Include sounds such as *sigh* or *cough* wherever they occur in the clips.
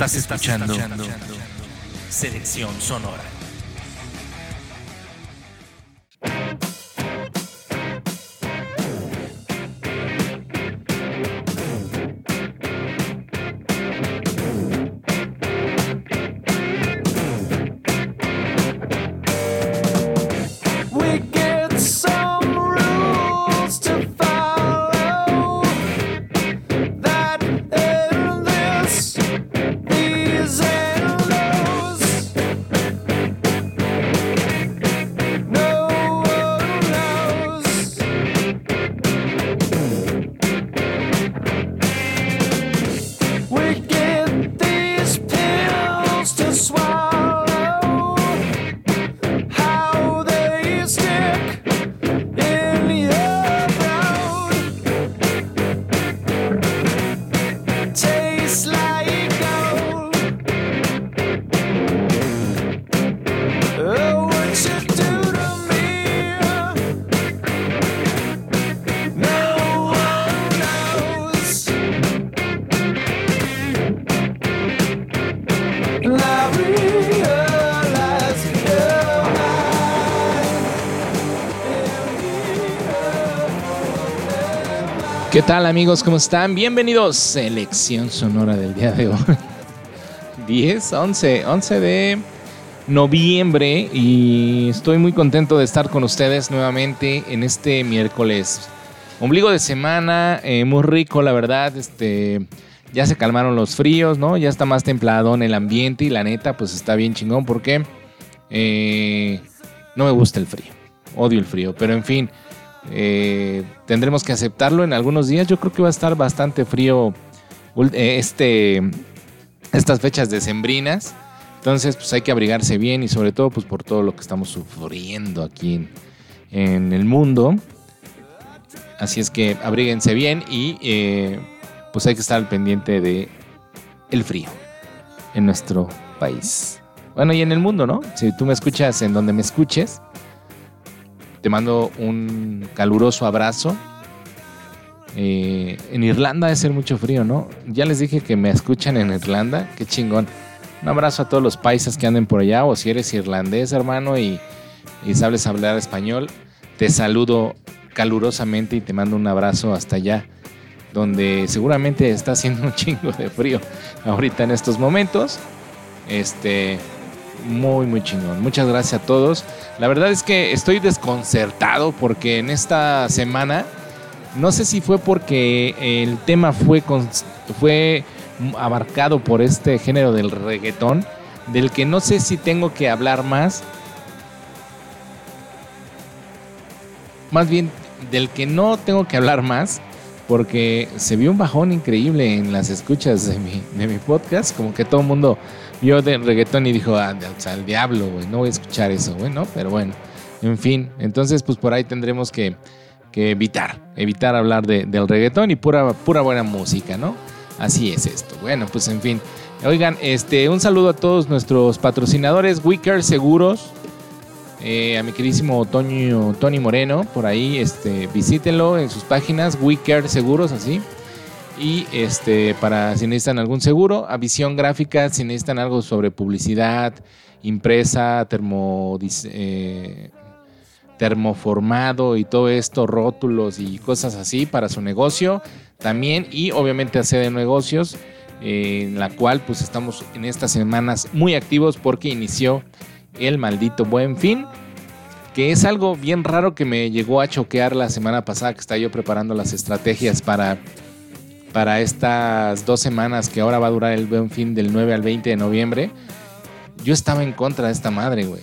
Estás escuchando Selección Sonora. Tal amigos? ¿Cómo están? Bienvenidos. Selección sonora del día de hoy. 10, 11, 11 de noviembre y estoy muy contento de estar con ustedes nuevamente en este miércoles. Ombligo de semana, eh, muy rico la verdad, este, ya se calmaron los fríos, ¿no? Ya está más templado en el ambiente y la neta pues está bien chingón porque eh, no me gusta el frío, odio el frío, pero en fin. Eh, tendremos que aceptarlo en algunos días. Yo creo que va a estar bastante frío eh, este, estas fechas decembrinas. Entonces, pues hay que abrigarse bien y sobre todo pues por todo lo que estamos sufriendo aquí en, el mundo. Así es que abríguense bien y eh, pues hay que estar al pendiente de el frío en nuestro país. Bueno, y en el mundo, ¿no? Si tú me escuchas en donde me escuches, te mando un caluroso abrazo. Eh, en Irlanda debe ser mucho frío, ¿no? Ya les dije que me escuchan en Irlanda. Qué chingón. Un abrazo a todos los paisas que anden por allá. O si eres irlandés, hermano, y, y sabes hablar español, te saludo calurosamente y te mando un abrazo hasta allá. Donde seguramente está haciendo un *laughs* chingo de frío ahorita en estos momentos. Este muy, muy chingón. Muchas gracias a todos. La verdad es que estoy desconcertado porque en esta semana, no sé si fue porque el tema fue, fue abarcado por este género del reggaetón, del que no sé si tengo que hablar más. Más bien, del que no tengo que hablar más, porque se vio un bajón increíble en las escuchas de mi, de mi podcast, como que todo el mundo vio de reggaetón y dijo, ah, el diablo, no voy a escuchar eso, güey. Pero bueno, en fin, entonces pues por ahí tendremos que, evitar, evitar hablar del reggaetón y pura, pura buena música, ¿no? Así es esto. Bueno, pues en fin. Oigan, este, un saludo a todos nuestros patrocinadores, Wicker Seguros, eh, a mi queridísimo Tony Moreno, por ahí, este, visítenlo en sus páginas, Wicker Seguros, así. Y este, para si necesitan algún seguro, a visión gráfica, si necesitan algo sobre publicidad, impresa, termo, eh, termoformado y todo esto, rótulos y cosas así para su negocio también. Y obviamente hacer de negocios, en la cual pues estamos en estas semanas muy activos porque inició el maldito buen fin que es algo bien raro que me llegó a choquear la semana pasada que estaba yo preparando las estrategias para para estas dos semanas que ahora va a durar el buen fin del 9 al 20 de noviembre, yo estaba en contra de esta madre, güey.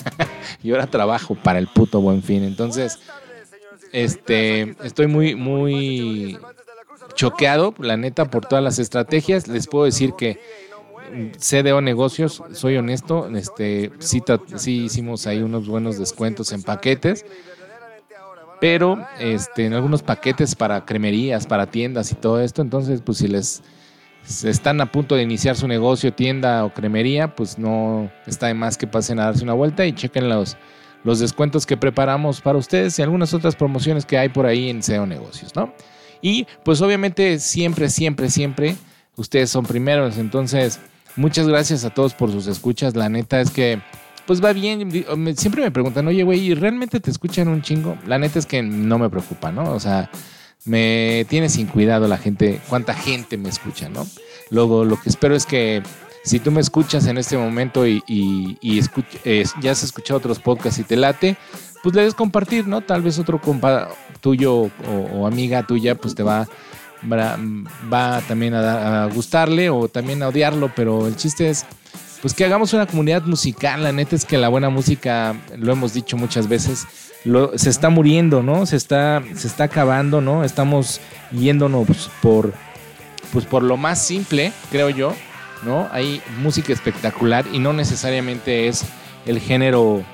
*laughs* y ahora trabajo para el puto buen fin. Entonces, este, estoy muy, muy choqueado, la neta, por todas las estrategias. Les puedo decir que CDO Negocios, soy honesto, este, sí, sí hicimos ahí unos buenos descuentos en paquetes pero este, en algunos paquetes para cremerías, para tiendas y todo esto. Entonces, pues si les están a punto de iniciar su negocio, tienda o cremería, pues no está de más que pasen a darse una vuelta y chequen los, los descuentos que preparamos para ustedes y algunas otras promociones que hay por ahí en SEO Negocios, ¿no? Y pues obviamente siempre, siempre, siempre ustedes son primeros. Entonces, muchas gracias a todos por sus escuchas. La neta es que, pues va bien. Siempre me preguntan, oye, güey, ¿y realmente te escuchan un chingo? La neta es que no me preocupa, ¿no? O sea, me tiene sin cuidado la gente, cuánta gente me escucha, ¿no? Luego, lo que espero es que si tú me escuchas en este momento y, ya has escuchado otros podcasts y te late, pues le des compartir, ¿no? Tal vez otro compa tuyo o, amiga tuya, pues te va, va, también a, gustarle o también a odiarlo, pero el chiste es, pues que hagamos una comunidad musical. La neta es que la buena música, lo hemos dicho muchas veces, se está muriendo, ¿no? Se está, se está acabando, ¿no? Estamos yéndonos por, pues por lo más simple, creo yo, ¿no? Hay música espectacular y no necesariamente es el género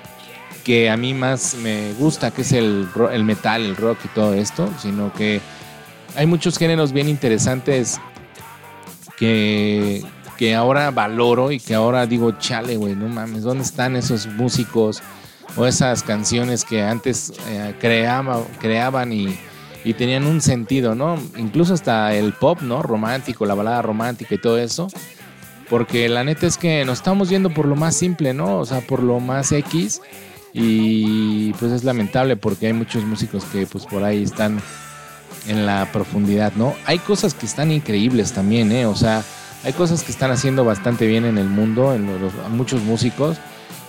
que a mí más me gusta, que es el, el metal, el rock y todo esto, sino que hay muchos géneros bien interesantes que, que ahora valoro y que ahora digo, chale, güey, no mames, ¿dónde están esos músicos o esas canciones que antes eh, creaban y, y, tenían un sentido, ¿no? Incluso hasta el pop, ¿no? Romántico, la balada romántica y todo eso. Porque la neta es que nos estamos yendo por lo más simple, ¿no? O sea, por lo más X. Y pues es lamentable porque hay muchos músicos que pues por ahí están en la profundidad, ¿no? Hay cosas que están increíbles también, ¿eh? O sea, hay cosas que están haciendo bastante bien en el mundo, en los, muchos músicos.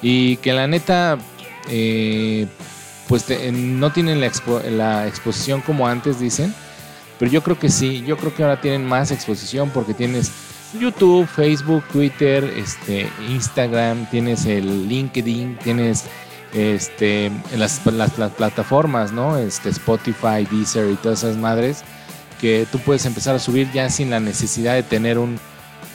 Y que la neta, eh, pues no tienen la, la exposición como antes, dicen. Pero yo creo que sí, yo creo que ahora tienen más exposición porque tienes YouTube, Facebook, Twitter, este, Instagram, tienes el LinkedIn, tienes este, las, plataformas, ¿no? Este, Spotify, Deezer y todas esas madres que tú puedes empezar a subir ya sin la necesidad de tener un,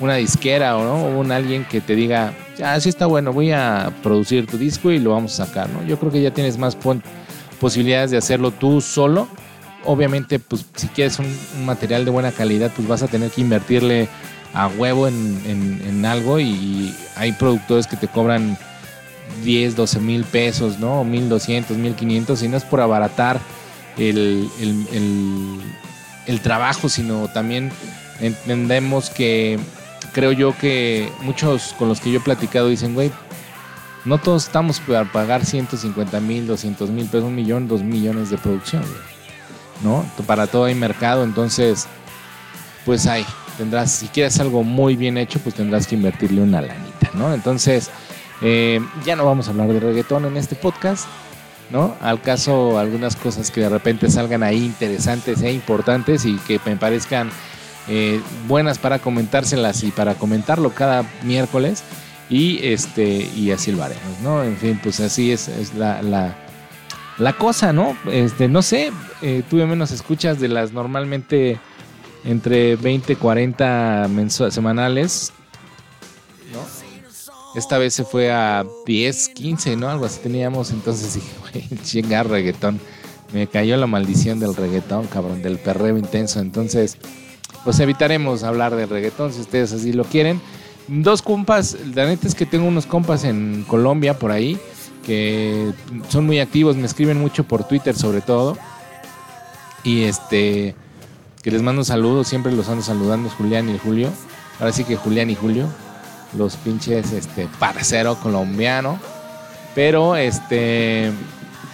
una disquera o, ¿no? un alguien que te diga, ya sí está bueno, voy a producir tu disco y lo vamos a sacar, ¿no? Yo creo que ya tienes más posibilidades de hacerlo tú solo. Obviamente, pues si quieres un material de buena calidad, pues vas a tener que invertirle a huevo en, algo y hay productores que te cobran 10, 12 mil pesos, ¿no? 1200, 1500 y no es por abaratar el, el, trabajo, sino también entendemos que creo yo que muchos con los que yo he platicado dicen, güey, no todos estamos para pagar 150 mil, 200 mil pesos, un millón, dos millones de producción, ¿no? Para todo hay mercado, entonces, pues hay tendrás, si quieres algo muy bien hecho, pues tendrás que invertirle una lanita, ¿no? Entonces, eh, ya no vamos a hablar de reggaetón en este podcast, ¿no? Al caso, algunas cosas que de repente salgan ahí interesantes e importantes y que me parezcan eh, buenas para comentárselas y para comentarlo cada miércoles. Y este, y así lo haremos, ¿no? En fin, pues así es, la, la, cosa, ¿no? Este, no sé, eh, tuve menos escuchas de las normalmente entre 20 y 40 semanales. ¿no? Esta vez se fue a 10, 15, ¿no? Algo así teníamos. Entonces dije, *laughs* güey, chingar reggaetón. Me cayó la maldición del reggaetón, cabrón, del perreo intenso. Entonces, pues evitaremos hablar del reggaetón si ustedes así lo quieren. Dos compas, la neta es que tengo unos compas en Colombia por ahí que son muy activos, me escriben mucho por Twitter sobre todo. Y este que les mando un saludo, siempre los ando saludando, Julián y Julio. Ahora sí que Julián y Julio, los pinches este parcero colombiano, pero este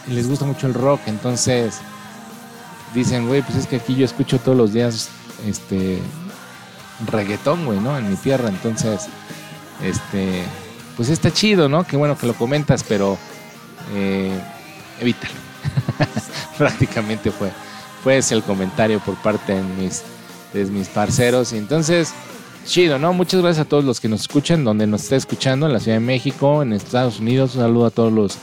les gusta mucho el rock, entonces dicen, güey, pues es que aquí yo escucho todos los días este reggaetón, güey, ¿no? En mi tierra, entonces este pues está chido, ¿no? Qué bueno que lo comentas, pero eh, evítalo. *laughs* Prácticamente fue pues el comentario por parte de mis, de mis parceros. Y entonces, chido, ¿no? Muchas gracias a todos los que nos escuchan, donde nos está escuchando, en la Ciudad de México, en Estados Unidos. Un saludo a todos los,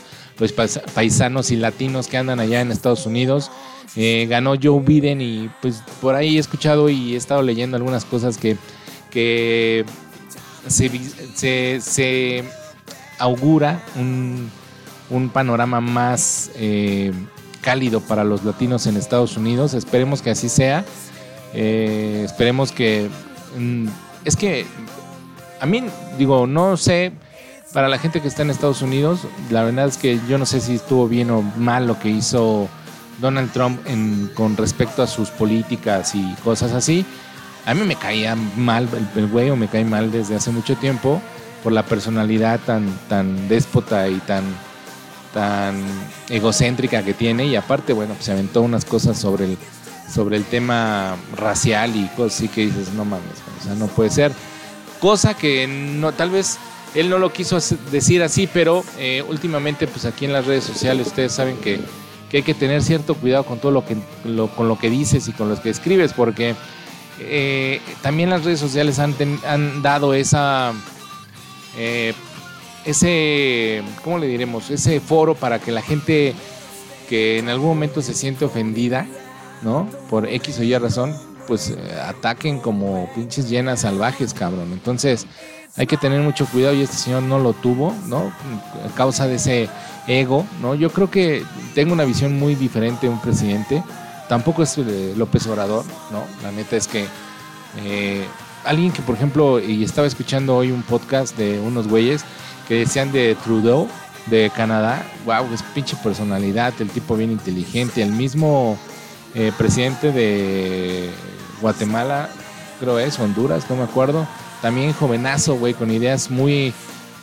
paisanos y latinos que andan allá en Estados Unidos. Eh, ganó Joe Biden y pues por ahí he escuchado y he estado leyendo algunas cosas que, que se, augura un, un, panorama más eh, cálido para los latinos en Estados Unidos. Esperemos que así sea. Eh, esperemos que... Mm, es que a mí, digo, no sé, para la gente que está en Estados Unidos, la verdad es que yo no sé si estuvo bien o mal lo que hizo Donald Trump en, con respecto a sus políticas y cosas así. A mí me caía mal el, güey o me cae mal desde hace mucho tiempo por la personalidad tan, tan déspota y tan, tan egocéntrica que tiene y aparte, bueno, pues se aventó unas cosas sobre el, sobre el tema racial y cosas así que dices, no mames, o sea, no puede ser. Cosa que no, tal vez él no lo quiso decir así, pero eh, últimamente, pues aquí en las redes sociales ustedes saben que, hay que tener cierto cuidado con todo lo que, con lo que dices y con lo que escribes, porque eh, también las redes sociales han, han dado esa, eh, ese, ¿cómo le diremos? Ese foro para que la gente que en algún momento se siente ofendida, ¿no? Por X o Y razón, pues ataquen como pinches llenas salvajes, cabrón. Entonces, hay que tener mucho cuidado y este señor no lo tuvo, ¿no? A causa de ese ego, ¿no? Yo creo que tengo una visión muy diferente de un presidente. Tampoco es López Obrador, ¿no? La neta es que eh, alguien que, por ejemplo, y estaba escuchando hoy un podcast de unos güeyes que decían de Trudeau, de Canadá, wow, es pinche personalidad, el tipo bien inteligente, el mismo eh, presidente de Guatemala, creo es, Honduras, no me acuerdo, también jovenazo, güey, con ideas muy,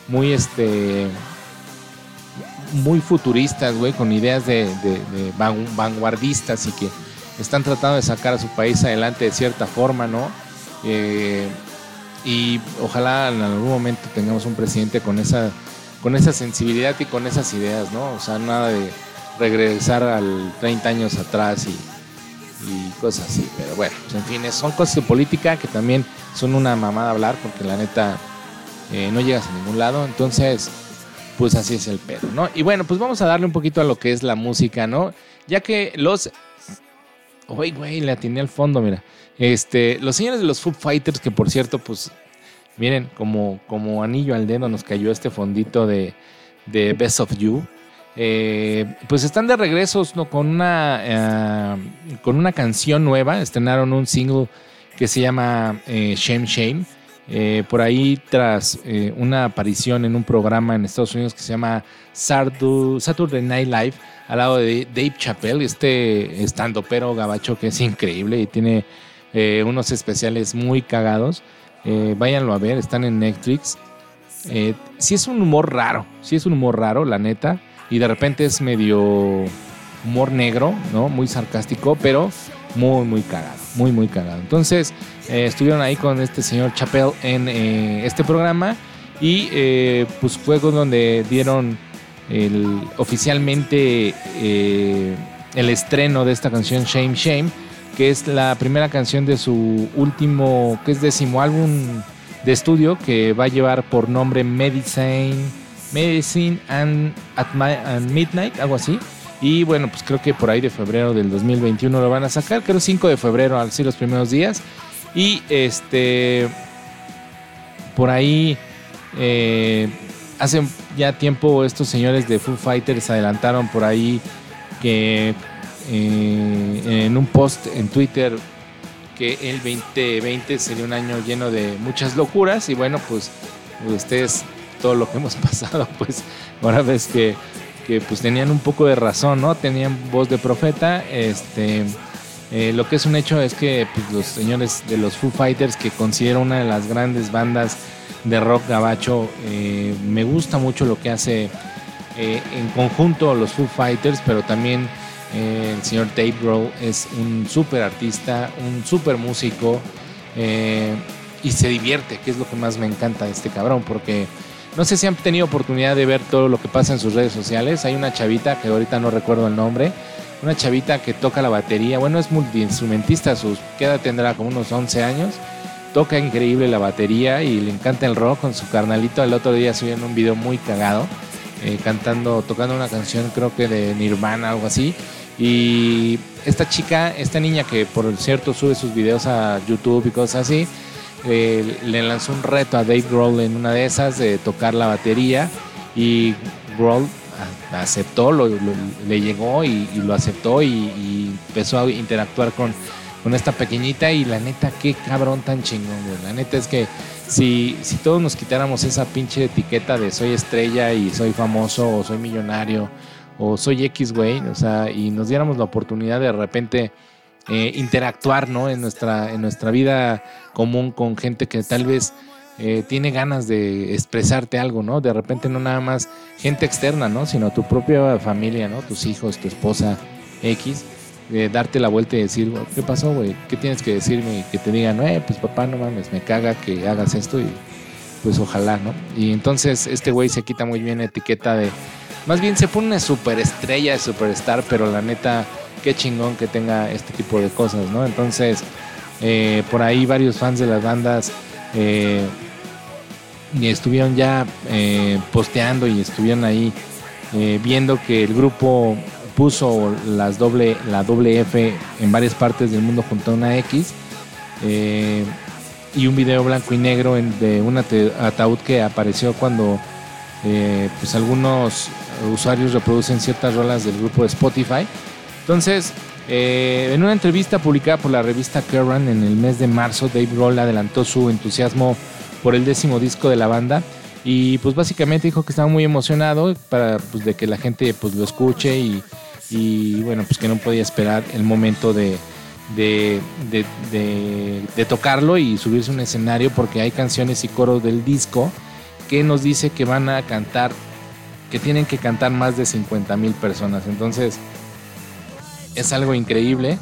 muy, este, muy futuristas, güey, con ideas de, vanguardistas y que están tratando de sacar a su país adelante de cierta forma, ¿no? Eh, y ojalá en algún momento tengamos un presidente con esa, con esa sensibilidad y con esas ideas, ¿no? O sea, nada de regresar al 30 años atrás y y cosas así. Pero bueno, en fin, son cosas de política que también son una mamada hablar porque la neta eh, no llegas a ningún lado. Entonces, pues así es el pedo, ¿no? Y bueno, pues vamos a darle un poquito a lo que es la música, ¿no? Ya que los... Uy, güey, le atiné al fondo, mira. Este, los señores de los Foo Fighters, que por cierto, pues, miren, como, como anillo al dedo nos cayó este fondito de, de Best of You. Eh, pues están de regreso ¿no? con, una, eh, con una canción nueva. Estrenaron un single que se llama eh, Shame Shame. por ahí, tras una aparición en un programa en Estados Unidos que se llama Saturday Night Live, al lado de Dave Chappelle, este estando pero gabacho que es increíble y tiene unos especiales muy cagados. váyanlo a ver, están en Netflix. si es un humor raro, si es un humor raro, la neta y de repente es medio humor negro, ¿no? Muy sarcástico, pero muy, muy cagado, muy, muy cagado. Entonces, eh, estuvieron ahí con este señor Chappelle en eh, este programa y eh, pues fue donde dieron oficialmente el estreno de esta canción Shame Shame, que es la primera canción de su último, que es décimo álbum de estudio, que va a llevar por nombre Medicine Medicine and at, Midnight, algo así. Y bueno, pues creo que por ahí de febrero del 2021 lo van a sacar, creo 5 de febrero, así los primeros días. Y este, por ahí, eh, hace ya tiempo estos señores de Foo Fighters adelantaron por ahí que eh, en un post en Twitter que el 2020 sería un año lleno de muchas locuras y bueno, pues ustedes todo lo que hemos *laughs* pasado, pues ahora ves que, pues tenían un poco de razón, ¿no? Tenían voz de profeta. Este, eh, lo que es un hecho es que pues, los señores de los Foo Fighters, que considero una de las grandes bandas de rock gabacho, eh, me gusta mucho lo que hace eh, en conjunto los Foo Fighters, pero también el señor Dave Grohl es un súper artista, un súper músico y se divierte, que es lo que más me encanta de este cabrón, porque no sé si han tenido oportunidad de ver todo lo que pasa en sus redes sociales. Hay una chavita que ahorita no recuerdo el nombre. Una chavita que toca la batería. Bueno, es multiinstrumentista. Sus, ¿Qué tendrá? Como unos 11 años. Toca increíble la batería y le encanta el rock con su carnalito. El otro día subieron un video muy cagado. Eh, cantando, tocando una canción creo que de Nirvana, algo así. Y esta chica, esta niña que por cierto sube sus videos a YouTube y cosas así, eh, le lanzó un reto a Dave Grohl en una de esas de tocar la batería y Grohl aceptó, lo, le llegó y, lo aceptó y, empezó a interactuar con, con esta pequeñita y la neta, qué cabrón tan chingón, La neta es que si, si todos nos quitáramos esa pinche etiqueta de soy estrella y soy famoso o soy millonario o soy X, güey, o sea, y nos diéramos la oportunidad de repente eh, interactuar ¿no? en, nuestra, en nuestra vida común con gente que tal vez eh, tiene ganas de expresarte algo, ¿no? De repente no nada más gente externa, ¿no? Sino tu propia familia, ¿no? Tus hijos, tu esposa X. darte la vuelta y decir, ¿qué pasó, güey? ¿Qué tienes que decirme? Que te digan, eh, pues papá, no mames, me caga que hagas esto y pues ojalá, ¿no? Y entonces este güey se quita muy bien la etiqueta de, más bien se pone una superestrella superstar, pero la neta, qué chingón que tenga este tipo de cosas, ¿no? Entonces, eh, por ahí varios fans de las bandas eh, estuvieron ya eh, posteando y estuvieron ahí viendo que el grupo puso las doble, la doble F en varias partes del mundo junto a una X y un video blanco y negro de un ataúd que apareció cuando pues algunos usuarios reproducen ciertas rolas del grupo de Spotify. Entonces, eh, en una entrevista publicada por la revista Kerrang en el mes de marzo, Dave Grohl adelantó su entusiasmo por el décimo disco de la banda y pues básicamente dijo que estaba muy emocionado para pues, de que la gente pues lo escuche y, y bueno pues que no podía esperar el momento de, de, de, de, tocarlo y subirse a un escenario porque hay canciones y coros del disco que nos dice que van a cantar que tienen que cantar más de 50 mil personas. Entonces, es algo increíble.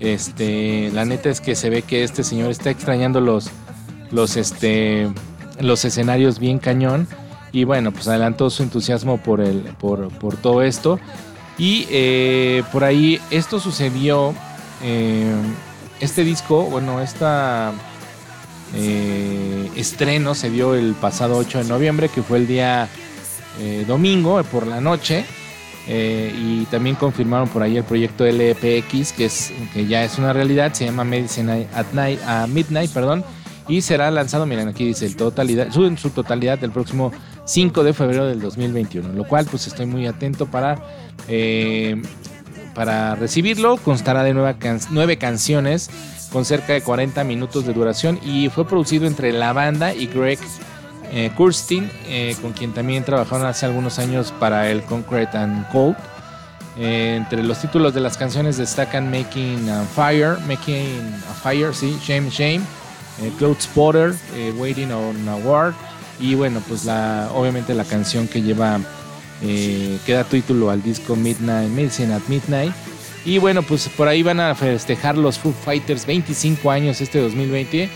Este, la neta es que se ve que este señor está extrañando los, los, este, los escenarios bien cañón. Y bueno, pues adelantó su entusiasmo por, el, por, todo esto. Y eh, por ahí esto sucedió. Eh, este disco, bueno, esta eh, estreno se dio el pasado 8 de noviembre, que fue el día domingo por la noche. Eh, y también confirmaron por ahí el proyecto LPX, que, es, que ya es una realidad, se llama Medicine at Night, a Midnight, perdón, y será lanzado, miren aquí dice, el totalidad, su, en su totalidad el próximo 5 de febrero del 2021, lo cual pues estoy muy atento para, eh, para recibirlo, constará de nueve canciones con cerca de 40 minutos de duración y fue producido entre la banda y Greg eh, Kurstin, eh, con quien también trabajaron hace algunos años para el Concrete and Cold. Eh, entre los títulos de las canciones destacan Making a Fire, Making Fire, sí, Shame Shame, Cloud Spotter, Waiting on a War y bueno, pues la, obviamente la canción que lleva, que da título al disco Midnight, Medicine at Midnight. Y bueno, pues por ahí van a festejar los Foo Fighters 25 años este 2020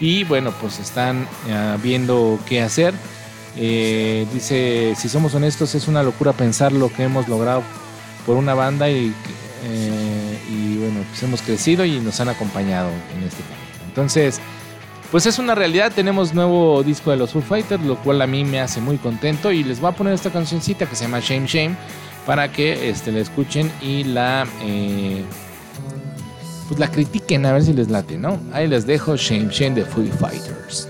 y bueno, pues están eh, viendo qué hacer. Eh, dice, si somos honestos, es una locura pensar lo que hemos logrado por una banda y, eh, y bueno, pues hemos crecido y nos han acompañado en este camino. Entonces, pues es una realidad, tenemos nuevo disco de los Foo Fighters, lo cual a mí me hace muy contento y les voy a poner esta cancioncita que se llama Shame Shame para que este, la escuchen y la pues la critiquen a ver si les late, ¿no? Ahí les dejo Shame Shame de Foo Fighters.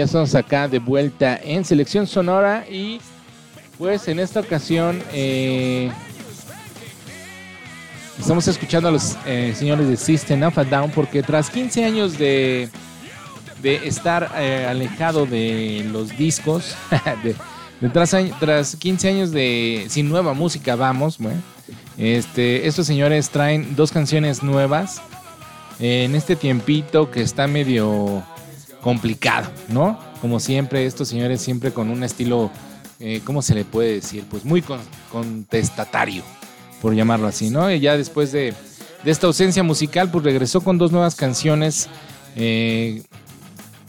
Ya estamos acá de vuelta en Selección Sonora y pues en esta ocasión eh, estamos escuchando a los eh, señores de System of a Down porque tras 15 años de, de estar eh, alejado de los discos, *laughs* de, tras, tras 15 años de sin nueva música, vamos, bueno, este, estos señores traen dos canciones nuevas en este tiempito que está medio complicado, ¿no? Como siempre, estos señores siempre con un estilo, eh, ¿cómo se le puede decir? Pues muy contestatario, por llamarlo así, ¿no? Y ya después de, esta ausencia musical, pues regresó con dos nuevas canciones, eh,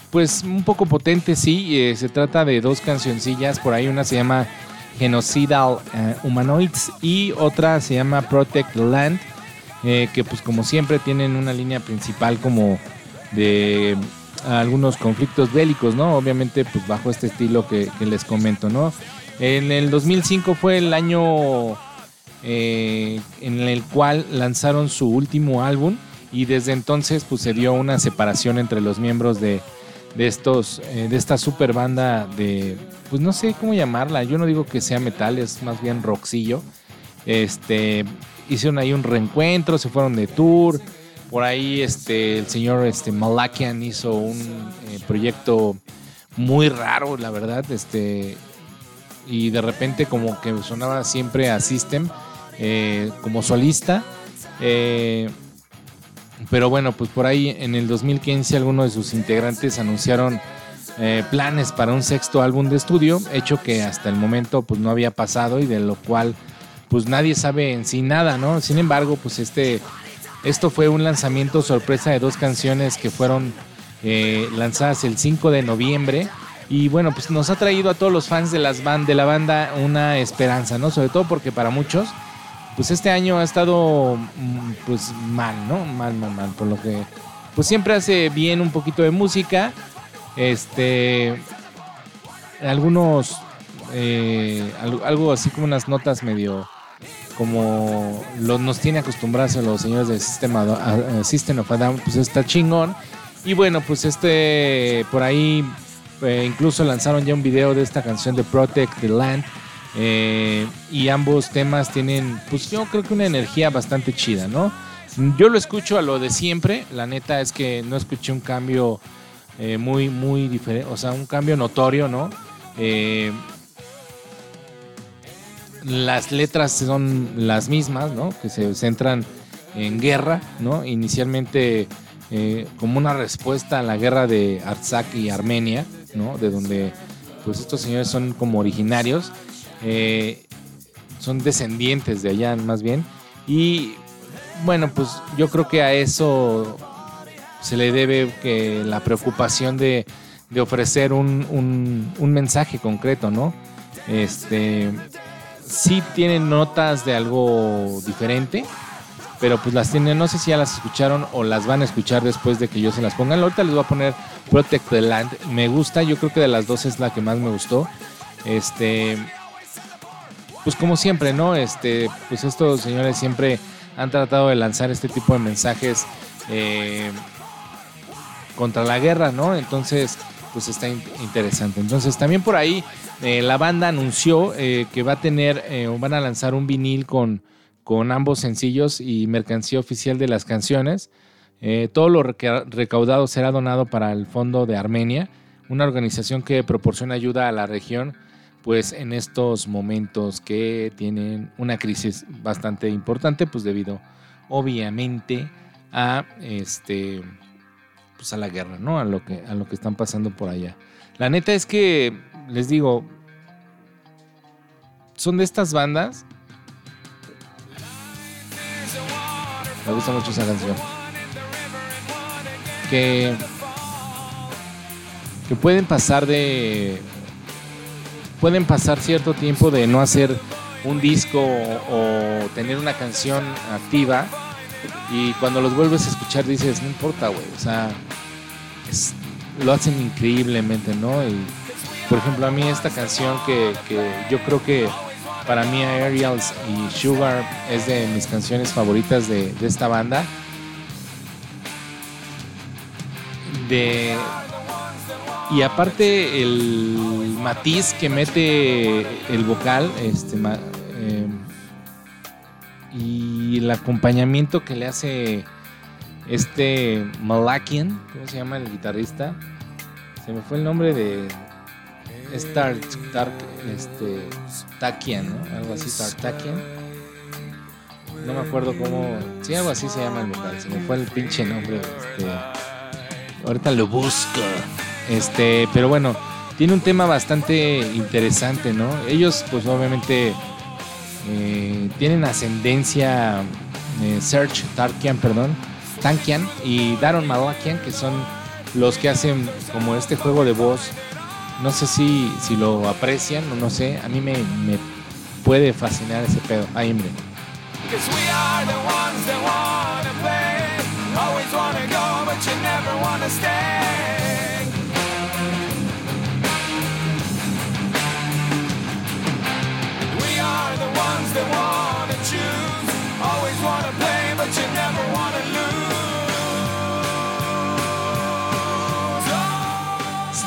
pues un poco potentes, sí. Eh, se trata de dos cancioncillas, por ahí una se llama Genocidal Humanoids y otra se llama Protect the Land, que pues como siempre tienen una línea principal como de algunos conflictos bélicos, ¿no? Obviamente, pues bajo este estilo que, les comento, ¿no? En el 2005 fue el año eh, en el cual lanzaron su último álbum y desde entonces pues se dio una separación entre los miembros de, estos eh, de esta super banda de pues no sé cómo llamarla yo no digo que sea metal es más bien rockcillo este hicieron ahí un reencuentro se fueron de tour por ahí este, el señor este, Malakian hizo un eh, proyecto muy raro, la verdad. Este, y de repente como que sonaba siempre a System eh, como solista. Eh, pero bueno, pues por ahí en el 2015 algunos de sus integrantes anunciaron planes para un sexto álbum de estudio, hecho que hasta el momento pues no había pasado y de lo cual pues nadie sabe en sí nada, ¿no? Sin embargo, pues este esto fue un lanzamiento sorpresa de dos canciones que fueron eh, lanzadas el 5 de noviembre. Y bueno, pues nos ha traído a todos los fans de, las de la banda una esperanza, ¿no? Sobre todo porque para muchos, pues este año ha estado mm, pues mal, ¿no? Mal, mal, mal. Por lo que, pues siempre hace bien un poquito de música. Este, algunos, eh, algo así como unas notas medio como nos tiene acostumbrados los señores del sistema System of a pues está chingón. Y bueno, pues este, por ahí eh, incluso lanzaron ya un video de esta canción de Protect the Land. Eh, y ambos temas tienen, pues yo creo que una energía bastante chida, ¿no? Yo lo escucho a lo de siempre, la neta es que no escuché un cambio eh, muy, muy diferente, o sea, un cambio notorio, ¿no? Las letras son las mismas, ¿no? Que se centran en guerra, ¿no? Inicialmente eh, como una respuesta a la guerra de Artsakh y Armenia, ¿no? De donde pues estos señores son como originarios, eh, son descendientes de allá más bien. Y bueno, pues yo creo que a eso se le debe que la preocupación de, ofrecer un, un, un mensaje concreto, ¿no? Este, sí tienen notas de algo diferente, pero pues las tienen, no sé si ya las escucharon o las van a escuchar después de que yo se las ponga. Ahorita les voy a poner Protect the Land. Me gusta, yo creo que de las dos es la que más me gustó. Este, pues como siempre, ¿no? Este, pues estos señores siempre han tratado de lanzar este tipo de mensajes eh, contra la guerra, ¿no? Entonces, pues está interesante. Entonces también por ahí eh, la banda anunció eh, que va a tener eh, van a lanzar un vinil con, con ambos sencillos y mercancía oficial de las canciones. todo lo recaudado será donado para el Fondo de Armenia, una organización que proporciona ayuda a la región pues en estos momentos que tienen una crisis bastante importante pues debido obviamente a este pues a la guerra, ¿no? A lo que, a lo que están pasando por allá. La neta es que, les digo, son de estas bandas. Me gusta mucho esa canción. Que, que pueden pasar de. Pueden pasar cierto tiempo de no hacer un disco o, tener una canción activa y cuando los vuelves a escuchar dices, no importa, güey, o sea, lo hacen increíblemente, ¿no? Y por ejemplo, a mí esta canción que, yo creo que para mí Aerials y Sugar es de mis canciones favoritas de, de esta banda. De, y aparte el matiz que mete el vocal, este, eh, y el acompañamiento que le hace este Malakian, ¿cómo se llama el guitarrista? Se me fue el nombre de Star, este, Takian, ¿no? Algo así, Tartakian. No me acuerdo cómo. Sí, algo así se llama el vocal. Se me fue el pinche nombre. Este, ahorita lo busco. Este, pero bueno, tiene un tema bastante interesante, ¿no? Ellos, pues obviamente, eh, tienen ascendencia eh, Serge Tarkian, perdón, Tankian y Daron Malakian, que son los que hacen como este juego de voz. No sé si, si lo aprecian o no sé, a mí me, me puede fascinar ese pedo. Ahí, hombre.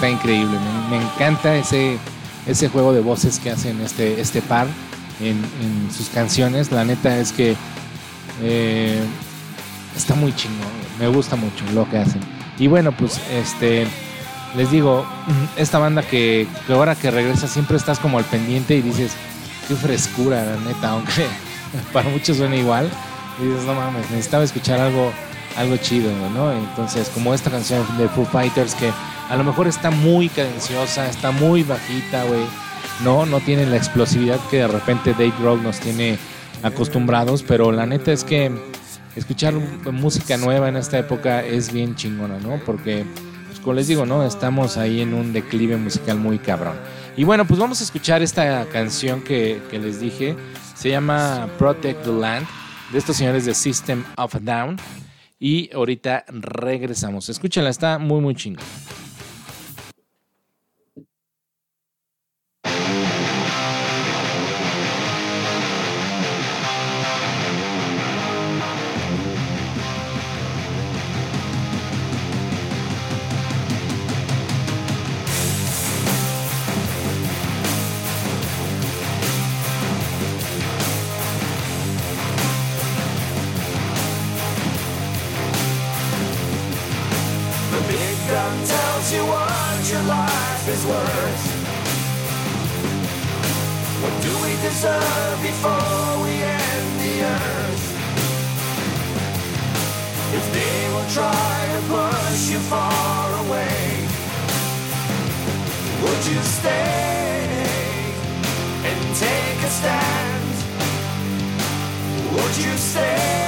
Está increíble, me, encanta ese, ese juego de voces que hacen este, este par en, sus canciones. La neta es que eh, está muy chingón, me gusta mucho lo que hacen. Y bueno, pues este les digo, *clears throat* esta banda que, que, ahora que regresa siempre estás como al pendiente y dices, qué frescura, la neta, aunque *laughs* para muchos suena igual. Y dices, no mames, necesitaba escuchar algo, algo chido, ¿no? Entonces, como esta canción de Foo Fighters que a lo mejor está muy cadenciosa, está muy bajita, güey. No, no tiene la explosividad que de repente Dave Rock nos tiene acostumbrados, pero la neta es que escuchar música nueva en esta época es bien chingona, ¿no? Porque, pues como les digo, ¿no? Estamos ahí en un declive musical muy cabrón. Y bueno, pues vamos a escuchar esta canción que, les dije. Se llama Protect the Land, de estos señores de System of a Down. Y ahorita regresamos. Escúchala, está muy, muy chingón. system tells you what your life is worth. What do we deserve before we end the earth? If they will try to push you far away, would you stay and take a stand? Would you stay?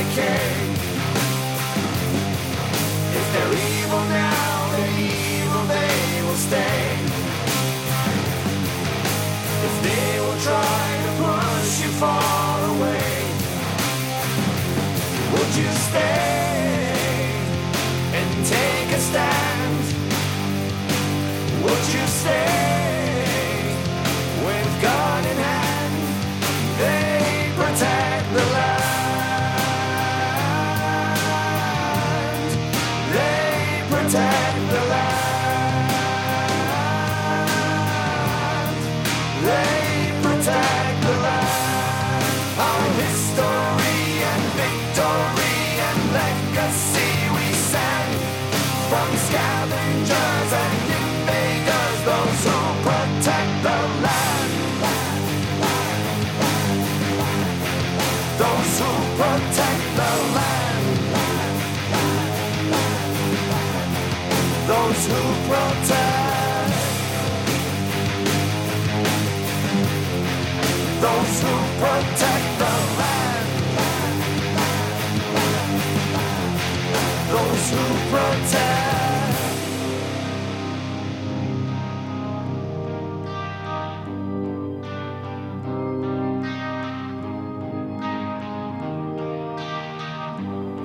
decay. If they're evil now, they're evil, they will stay. If they will try to push you far away, would you stay and take a stand? Would you stay?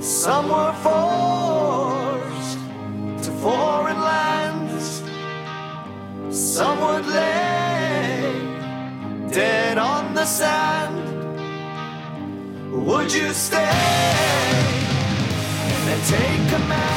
Some were forced to foreign lands. Some would lay dead on the sand. Would you stay and take command?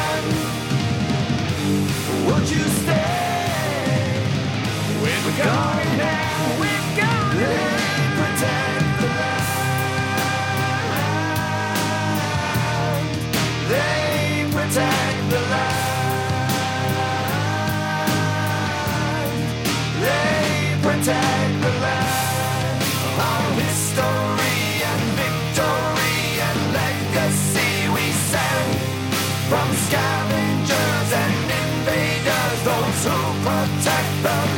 From scavengers and invaders, those who protect the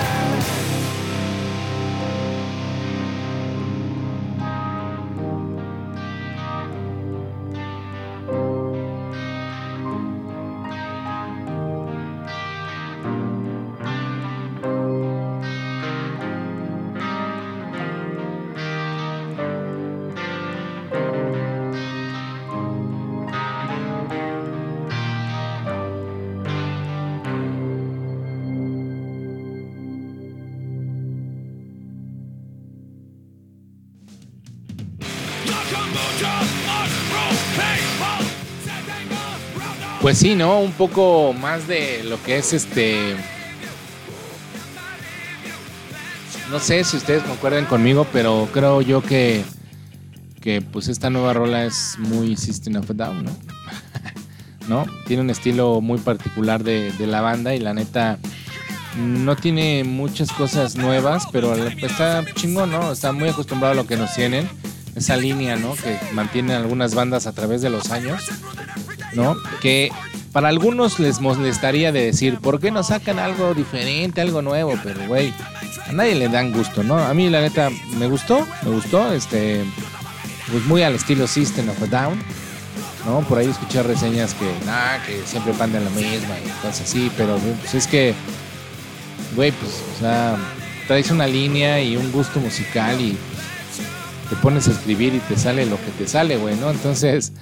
Pues sí, ¿no? Un poco más de lo que es este. No sé si ustedes concuerdan conmigo, pero creo yo que. Que pues esta nueva rola es muy System of a Down, ¿no? *laughs* ¿No? Tiene un estilo muy particular de, de la banda y la neta. No tiene muchas cosas nuevas, pero está chingón, ¿no? Está muy acostumbrado a lo que nos tienen. Esa línea, ¿no? Que mantienen algunas bandas a través de los años. ¿no? Que para algunos les molestaría de decir, ¿por qué no sacan algo diferente, algo nuevo? Pero, güey, a nadie le dan gusto, ¿no? A mí, la neta, me gustó, me gustó, este, pues muy al estilo System of a Down, ¿no? Por ahí escuché reseñas que, nada, que siempre pandan la misma y cosas así, pero pues es que, güey, pues, o sea, traes una línea y un gusto musical y te pones a escribir y te sale lo que te sale, güey, ¿no? Entonces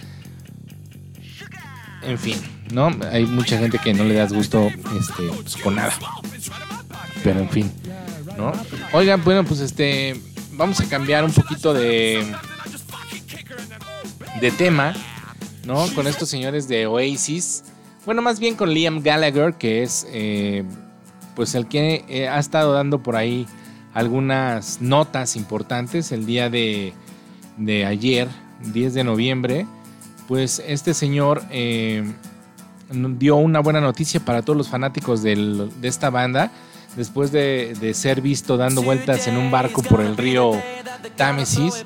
en fin, ¿no? Hay mucha gente que no le das gusto este, pues, con nada. Pero en fin, ¿no? Oigan, bueno, pues este, vamos a cambiar un poquito de, de tema, ¿no? Con estos señores de Oasis. Bueno, más bien con Liam Gallagher, que es eh, pues el que eh, ha estado dando por ahí algunas notas importantes el día de, de ayer, 10 de noviembre pues este señor eh, dio una buena noticia para todos los fanáticos del- de esta banda. Después de, de ser visto dando vueltas en un barco por el río Támesis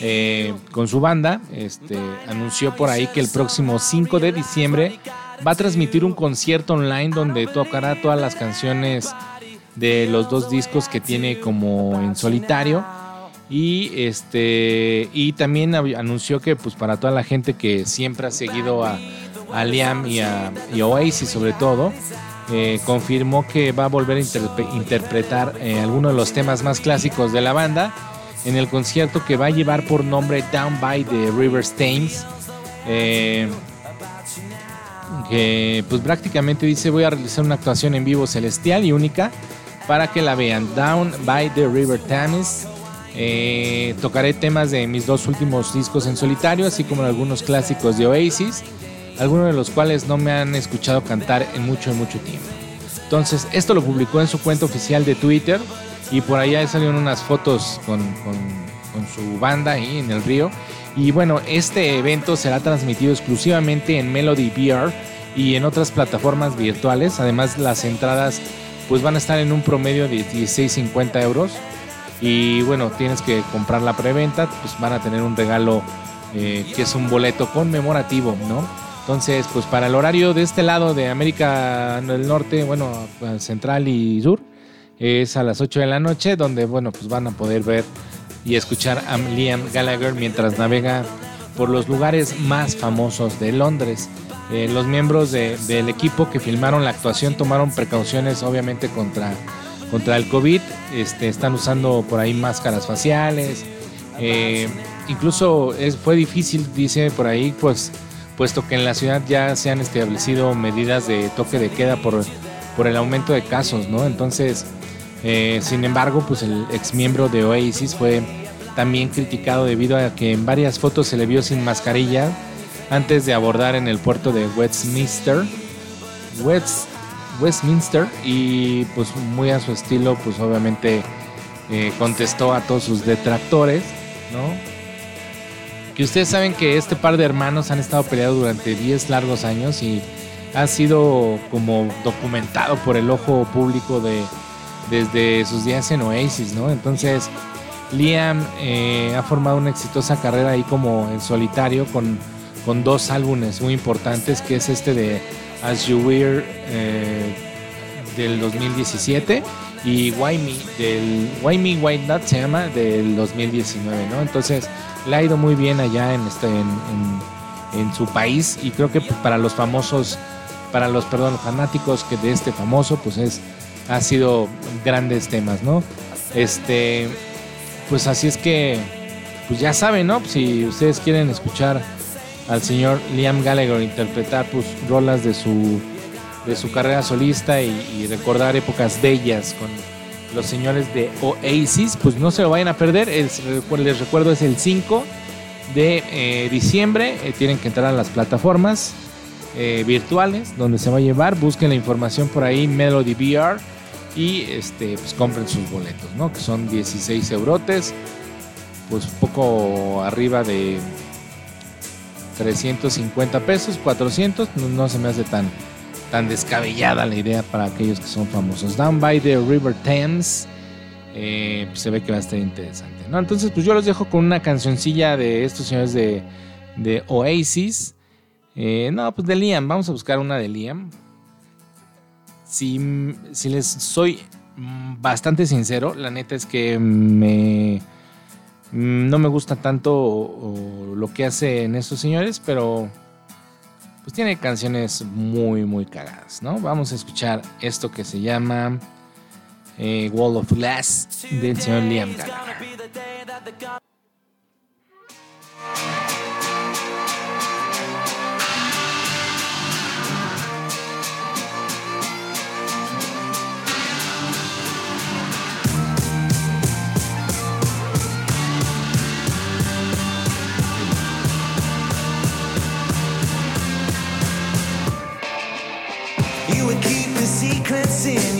eh, con su banda, este, anunció por ahí que el próximo 5 de diciembre va a transmitir un concierto online donde tocará todas las canciones de los dos discos que tiene como en solitario. Y este y también anunció que pues para toda la gente que siempre ha seguido a, Liam y a, Oasis sobre todo, eh, confirmó que va a volver a interpretar eh, algunos de los temas más clásicos de la banda en el concierto que va a llevar por nombre Down by the River Thames. Eh, que pues prácticamente dice voy a realizar una actuación en vivo celestial y única para que la vean. Down by the River Thames. Eh, tocaré temas de mis dos últimos discos en solitario, así como algunos clásicos de Oasis, algunos de los cuales no me han escuchado cantar en mucho, en mucho tiempo. Entonces, esto lo publicó en su cuenta oficial de Twitter y por allá salieron unas fotos con, con, con su banda ahí en el río. Y bueno, este evento será transmitido exclusivamente en Melody VR y en otras plataformas virtuales. Además, las entradas pues van a estar en un promedio de 16.50 euros. Y bueno, tienes que comprar la preventa, pues van a tener un regalo eh, que es un boleto conmemorativo, ¿no? Entonces, pues para el horario de este lado de América del Norte, bueno, central y sur, es a las 8 de la noche, donde, bueno, pues van a poder ver y escuchar a Liam Gallagher mientras navega por los lugares más famosos de Londres. Eh, los miembros de- del equipo que filmaron la actuación tomaron precauciones obviamente contra, contra el COVID. Este, están usando por ahí máscaras faciales. Eh, incluso fue difícil, dice por ahí, pues puesto que en la ciudad ya se han establecido medidas de toque de queda por, por el aumento de casos, ¿no? Entonces, eh, sin embargo, pues el ex miembro de Oasis fue también criticado debido a que en varias fotos se le vio sin mascarilla antes de abordar en el puerto de Westminster. West, Westminster y pues muy a su estilo, pues obviamente eh, contestó a todos sus detractores, ¿no? Que ustedes saben que este par de hermanos han estado peleados durante 10 largos años y ha sido como documentado por el ojo público de desde sus días en Oasis, ¿no? Entonces Liam eh, ha formado una exitosa carrera ahí como en solitario con, con dos álbumes muy importantes, que es este de As You Were eh, del 2017 y Why Me del Why Me Why Not se llama del 2019, ¿no? Entonces le ha ido muy bien allá en este en, en- su país y creo que para los famosos para los perdón fanáticos que de este famoso pues es ha sido grandes temas, ¿no? Este pues así es que pues ya saben, ¿no? Si ustedes quieren escuchar al señor Liam Gallagher interpretar pues rolas de su de su carrera solista y, recordar épocas bellas con los señores de Oasis, pues no se lo vayan a perder. Es- les recuerdo es el 5 de eh, diciembre. Eh, tienen que entrar a las plataformas eh, virtuales donde se va a llevar. Busquen la información por ahí, Melody VR y este, pues compren sus boletos, ¿no? Que son 16 eurotes, pues poco arriba de 350 pesos, 400, no, no se me hace tan, tan descabellada la idea para aquellos que son famosos. Down by the River Thames, eh, pues se ve que va a estar interesante, ¿no? Entonces, pues yo los dejo con una cancioncilla de estos señores de, de Oasis. Eh, no, pues de Liam, vamos a buscar una de Liam. Si, si les soy mm, bastante sincero, la neta es que me no me gusta tanto lo que hacen estos señores, pero pues tiene canciones muy muy cagadas, ¿no? Vamos a escuchar esto que se llama eh, Wall of Glass del señor Liam Gallagher. sin.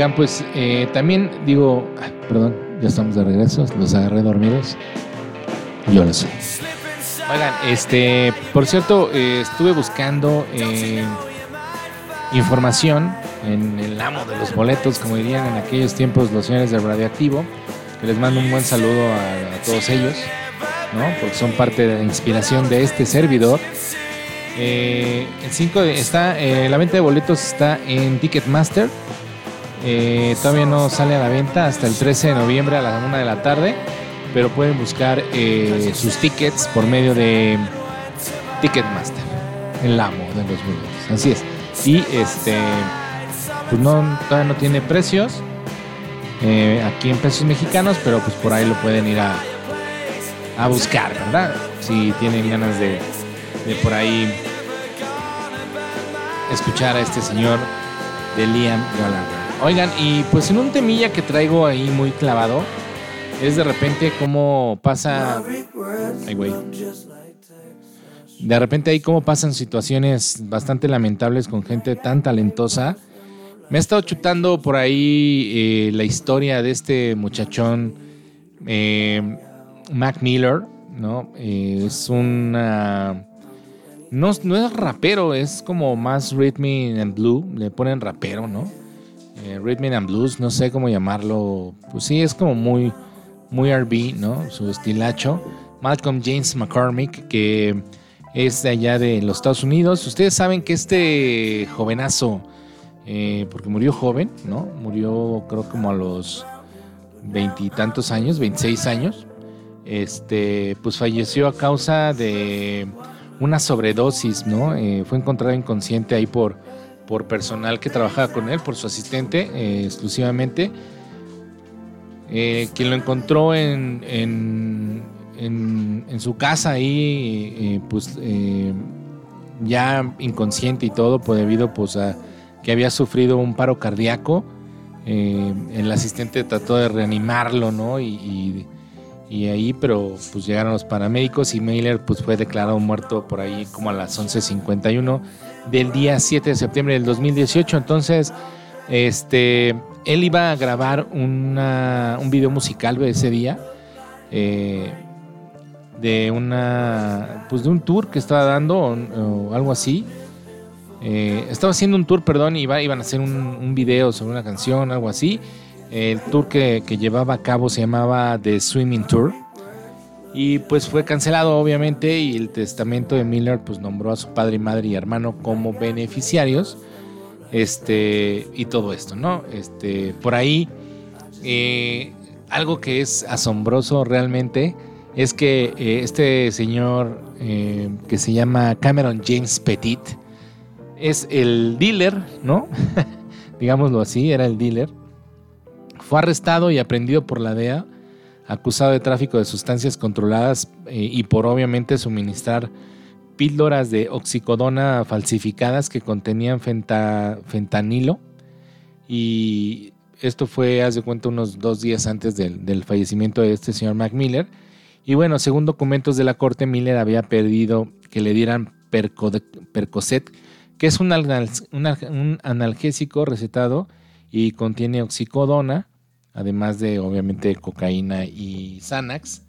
Oigan, pues eh, también digo, ah, perdón, ya estamos de regreso, los agarré dormidos. Yo lo sé. Oigan, este, por cierto, eh, estuve buscando eh, información en el amo de los boletos, como dirían en aquellos tiempos los señores del radioactivo. Que les mando un buen saludo a, a todos ellos, ¿no? Porque son parte de la inspiración de este servidor. Eh, el 5 de- está, eh, la venta de boletos está en Ticketmaster. Eh, todavía no sale a la venta hasta el 13 de noviembre a la 1 de la tarde, pero pueden buscar eh, sus tickets por medio de Ticketmaster, el amo de los boletos. Así es. Y este, pues no, todavía no tiene precios eh, aquí en pesos mexicanos, pero pues por ahí lo pueden ir a, a buscar, ¿verdad? Si tienen ganas de, de por ahí escuchar a este señor de Liam Gallagher. Oigan, y pues en un temilla que traigo ahí muy clavado, es de repente cómo pasa... Ay, güey. De repente ahí cómo pasan situaciones bastante lamentables con gente tan talentosa. Me ha estado chutando por ahí eh, la historia de este muchachón eh, Mac Miller, ¿no? Eh, es una... No, es rapero, es como más rhythm and blue. Le ponen rapero, ¿no? Eh, rhythm and blues, no sé cómo llamarlo. Pues sí, es como muy, muy RB, ¿no? Su estilacho. Malcolm James McCormick, que es de allá de los Estados Unidos. Ustedes saben que este jovenazo, eh, porque murió joven, ¿no? Murió creo como a los veintitantos años, 26 años. Este, pues falleció a causa de una sobredosis, ¿no? Eh, fue encontrado inconsciente ahí por, por personal que trabajaba con él, por su asistente eh, exclusivamente, eh, quien lo encontró en, en, su casa ahí, eh, pues eh, ya inconsciente y todo, pues debido pues a que había sufrido un paro cardíaco. El asistente trató de reanimarlo, ¿no? Y, y- y ahí, pero pues llegaron los paramédicos y Mailer pues fue declarado muerto por ahí como a las 11.51 del día 7 de septiembre del 2018. Entonces, este, él iba a grabar una- un video musical ese día. Eh, de una pues de un tour que estaba dando o, algo así. Eh, estaba haciendo un tour, perdón, iba, iban a hacer un, un video sobre una canción, algo así. El tour que, que llevaba a cabo se llamaba The Swimming Tour. Y pues fue cancelado obviamente y el testamento de Miller pues nombró a su padre, madre y hermano como beneficiarios. Este, y todo esto, ¿no? Este, por ahí, eh, algo que es asombroso realmente es que eh, este señor eh, que se llama Cameron James Petit es el dealer, ¿no? *laughs* Digámoslo así, era el dealer. Fue arrestado y aprendido por la DEA, acusado de tráfico de sustancias controladas eh, y por obviamente suministrar píldoras de oxicodona falsificadas que contenían fenta- fentanilo. Y esto fue, haz de cuenta, unos dos días antes del, del fallecimiento de este señor Mac Miller. Y bueno, según documentos de la corte, Miller había pedido que le dieran Percocet, que es un, un analgésico recetado y contiene oxicodona, además de obviamente cocaína y Xanax.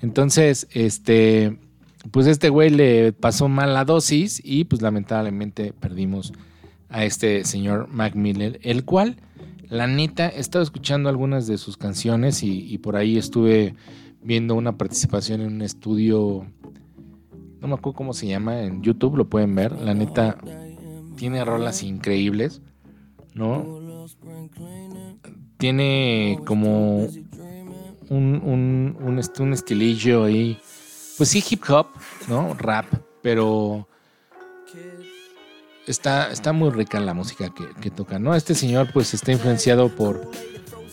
Entonces, este, pues este güey le pasó mal la dosis y pues lamentablemente perdimos a este señor Mac Miller, el cual, la neta, he estado escuchando algunas de sus canciones y, y por ahí estuve viendo una participación en un estudio, no me acuerdo cómo se llama, en YouTube lo pueden ver, la neta, tiene rolas increíbles, ¿no? Tiene como un, un, un, un estilillo ahí, pues sí, hip hop, ¿no? Rap, pero está, está muy rica la música que, toca, ¿no? Este señor pues está influenciado por,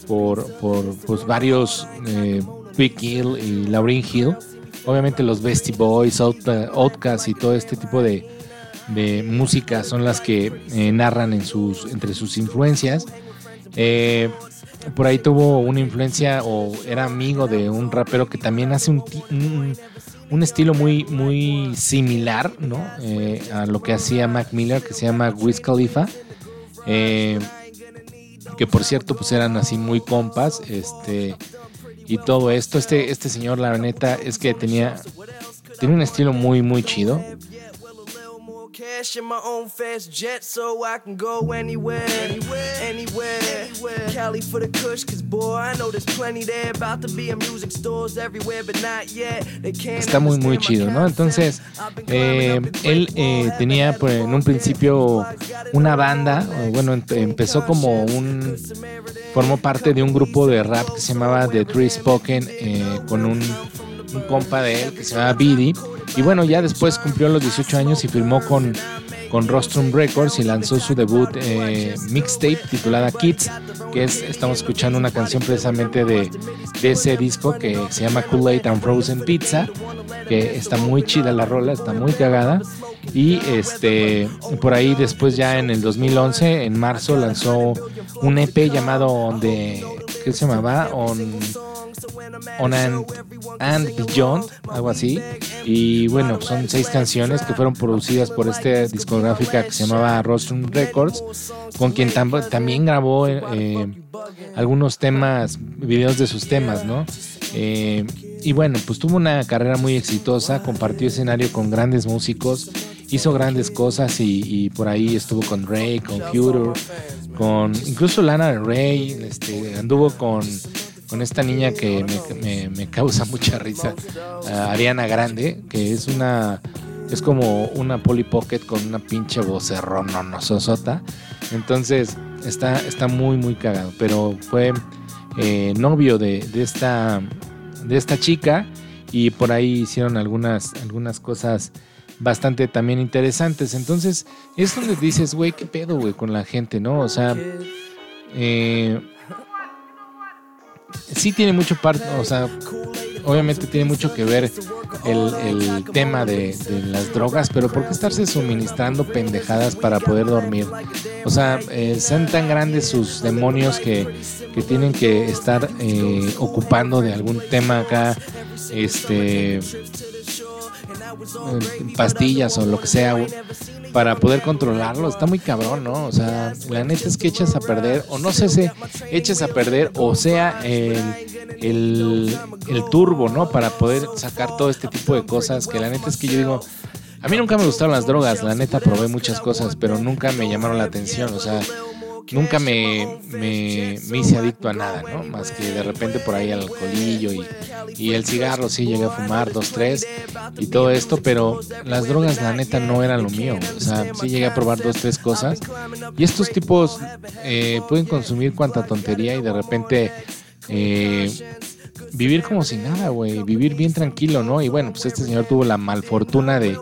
por, por pues, varios eh, Big Hill y Lauryn Hill. Obviamente los Beastie Boys, Out- Outkast y todo este tipo de, de música son las que eh, narran en sus, entre sus influencias. Eh, por ahí tuvo una influencia o era amigo de un rapero que también hace un, un, un estilo muy, muy similar ¿no? Eh, a lo que hacía Mac Miller, que se llama Wiz Khalifa. Eh, que por cierto, pues eran así muy compas. Este, y todo esto. Este, este señor, la neta, es que tenía, tenía un estilo muy, muy chido. Cash in my own fast jet so I can go anywhere, anywhere, anywhere. Cali for the kush, cause boy, I know there's plenty there. About to be in music stores everywhere, but not yet. They can't Está muy, muy chido, ¿no? Entonces, eh, él eh, tenía pues, en un principio una banda, o bueno, empe- empezó como un, formó parte de un grupo de rap que se llamaba The Three Spoken, eh, con un, un compa de él que se llamaba Bidi. Y bueno, ya después cumplió los 18 años y firmó con, con Rostrum Records y lanzó su debut eh, mixtape titulada Kids, que es, estamos escuchando una canción precisamente de, de ese disco que se llama Kool-Aid and Frozen Pizza, que está muy chida la rola, está muy cagada. Y este por ahí después ya en el 2011, en marzo, lanzó un EP llamado On the, ¿qué se llamaba? On, On and, and Beyond, algo así. Y bueno, son seis canciones que fueron producidas por esta discográfica que se llamaba Rostrum Records, con quien tam- también grabó eh, algunos temas, videos de sus temas, ¿no? Eh, y bueno, pues tuvo una carrera muy exitosa, compartió escenario con grandes músicos, hizo grandes cosas y, y por ahí estuvo con Ray, con Future, con incluso Lana del Rey, este, anduvo con, con esta niña que me, me- causa mucha risa, Ariana Grande, que es una es como una Polly Pocket con una pinche vocerrón no, no, sosota. Entonces está, está muy muy cagado, pero fue eh, novio de, de esta de esta chica y por ahí hicieron algunas algunas cosas bastante también interesantes. Entonces, es donde dices, güey, qué pedo, güey, con la gente, ¿no? O sea, eh, sí tiene mucho parte, o sea, obviamente tiene mucho que ver el, el tema de, las drogas, pero ¿por qué estarse suministrando pendejadas para poder dormir? O sea, eh, sean tan grandes sus demonios que, que tienen que estar eh, ocupando de algún tema acá, este, pastillas o lo que sea, para poder controlarlo. Está muy cabrón, ¿no? O sea, la neta es que echas a perder, o no sé si echas a perder, o sea, el, el, el turbo, ¿no? Para poder sacar todo este tipo de cosas que la neta es que yo digo, a mí nunca me gustaron las drogas, la neta probé muchas cosas, pero nunca me llamaron la atención, o sea, nunca me, me, me hice adicto a nada, ¿no? Más que de repente por ahí al alcoholillo y, y el cigarro, sí, llegué a fumar dos, tres y todo esto, pero las drogas, la neta, no eran lo mío, o sea, sí llegué a probar dos, tres cosas y estos tipos eh, pueden consumir cuanta tontería y de repente... Eh, vivir como si nada, güey, vivir bien tranquilo, ¿no? Y bueno, pues este señor tuvo la malfortuna de,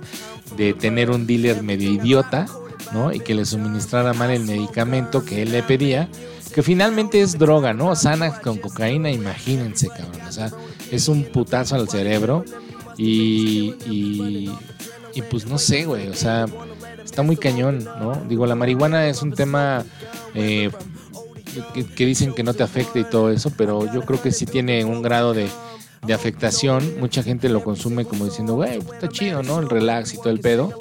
de tener un dealer medio idiota, ¿no? Y que le suministrara mal el medicamento que él le pedía, que finalmente es droga, ¿no? Xanax con cocaína, imagínense, cabrón, o sea, es un putazo al cerebro y, y, y pues no sé, güey, o sea, está muy cañón, ¿no? Digo, la marihuana es un tema... Eh, que, que, dicen que no te afecta y todo eso, pero yo creo que sí tiene un grado de, de afectación. Mucha gente lo consume como diciendo, güey, pues está chido, ¿no? El relax y todo el pedo.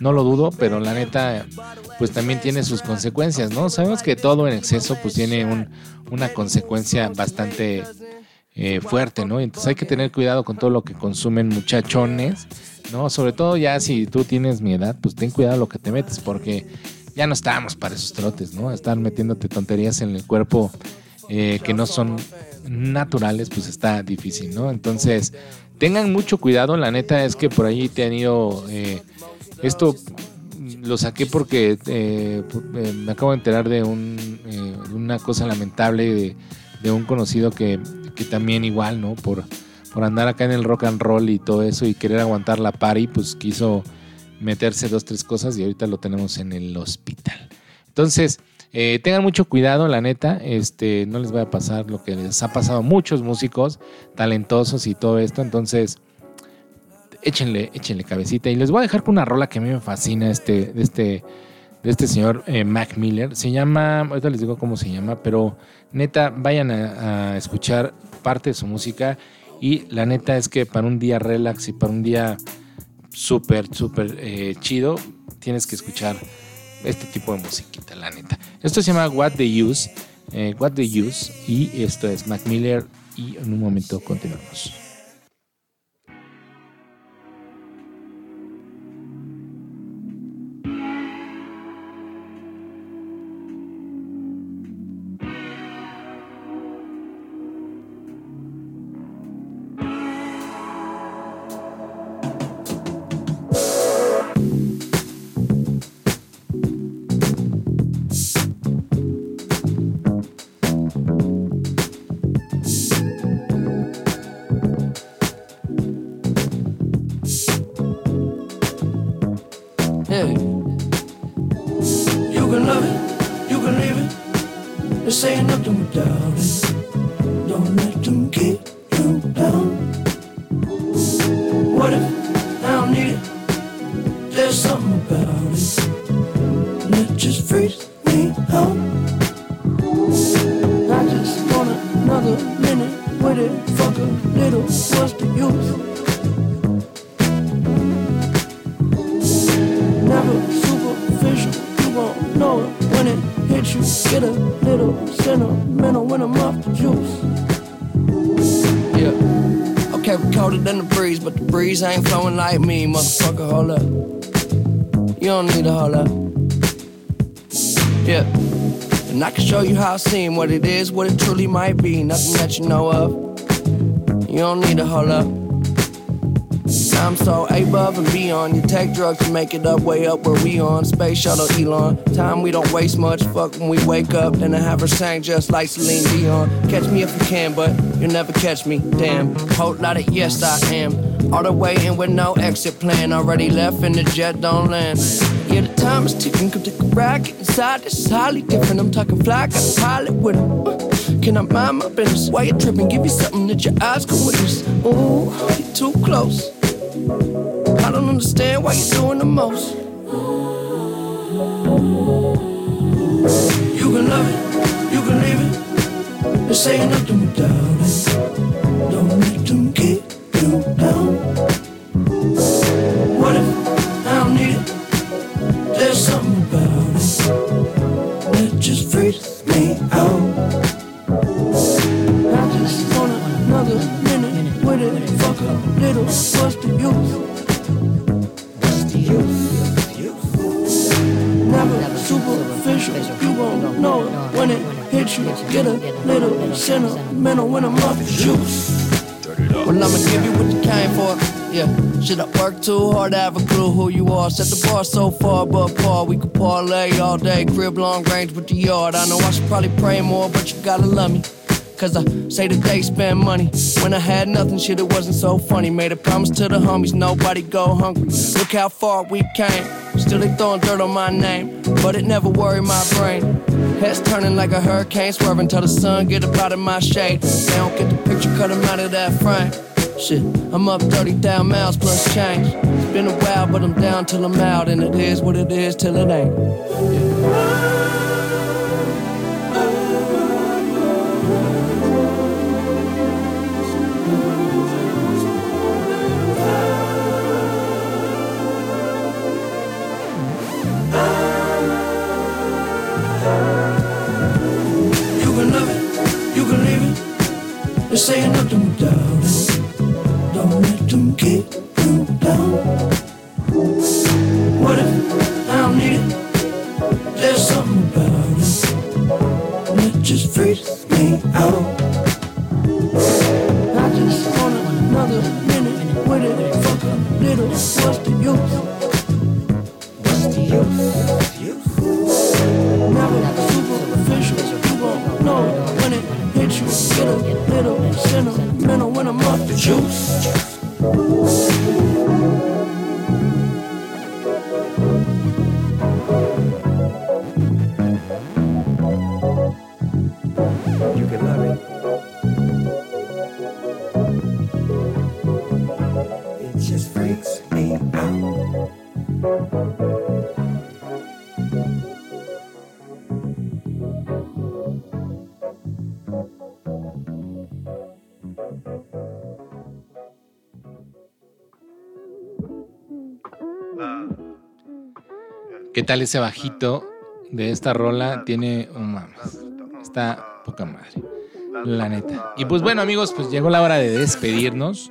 No lo dudo, pero la neta, pues también tiene sus consecuencias, ¿no? Sabemos que todo en exceso, pues tiene un, una consecuencia bastante eh, fuerte, ¿no? Entonces hay que tener cuidado con todo lo que consumen muchachones, ¿no? Sobre todo ya si tú tienes mi edad, pues ten cuidado lo que te metes, porque ya no estamos para esos trotes, ¿no? Estar metiéndote tonterías en el cuerpo eh, que no son naturales, pues está difícil, ¿no? Entonces, tengan mucho cuidado. La neta es que por ahí he tenido. Eh, esto lo saqué porque eh, eh, me acabo de enterar de un, eh, una cosa lamentable de, un conocido que, que, también, igual, ¿no? Por, por andar acá en el rock and roll y todo eso y querer aguantar la party, pues quiso meterse dos, tres cosas y ahorita lo tenemos en el hospital. Entonces, eh, tengan mucho cuidado, la neta, este, no les va a pasar lo que les ha pasado a muchos músicos talentosos y todo esto, entonces échenle, échenle cabecita y les voy a dejar con una rola que a mí me fascina este, de este, de este señor eh, Mac Miller, se llama, ahorita les digo cómo se llama, pero neta, vayan a, escuchar parte de su música y la neta es que para un día relax y para un día súper, súper eh, chido, tienes que escuchar este tipo de musiquita, la neta. Esto se llama What the Use, eh, What the Use, y esto es Mac Miller, y en un momento continuamos. Like me, motherfucker. Hold up. You don't need to hold up. Yeah. And I can show you how I seem, what it is, what it truly might be. Nothing that you know of. You don't need to hold up. I'm so above and beyond. You take drugs to make it up, way up where we on. Space shuttle Elon. Time we don't waste much. Fuck when we wake up. Then I have her sang just like Celine Dion. Catch me if you can, but you'll never catch me. Damn. Whole lot of yes, I am. All the way in with no exit plan. Already left and the jet don't land. Yeah, the time is ticking. Come take a ride. Inside. Is highly different. I'm talking fly. Got a pilot with him. Uh, can I mind my business? Why you tripping? Give you something that your eyes can witness. Ooh, you too close. I don't understand why you're doing the most. You can love it, you can leave it. This ain't nothing without are? Set the bar so far above par. We could parlay all day, crib long range with the yard. I know I should probably pray more, but you gotta love me. Cause I say that they spend money. When I had nothing, shit, it wasn't so funny. Made a promise to the homies, nobody go hungry. Look how far we came. Still they throwing dirt on my name, but it never worried my brain. Heads turning like a hurricane, swerving till the sun get up out of my shade. They don't get the picture, cut 'em out of that frame. Shit, I'm up 30,000 miles plus change. Been a while, but I'm down till I'm out, and it is what it is till it ain't. You can love it, You can love it. It just freaks me out. ¿Qué tal ese bajito de esta rola? Tiene un mames. Está poca madre. La neta. Y pues bueno, amigos, pues llegó la hora de despedirnos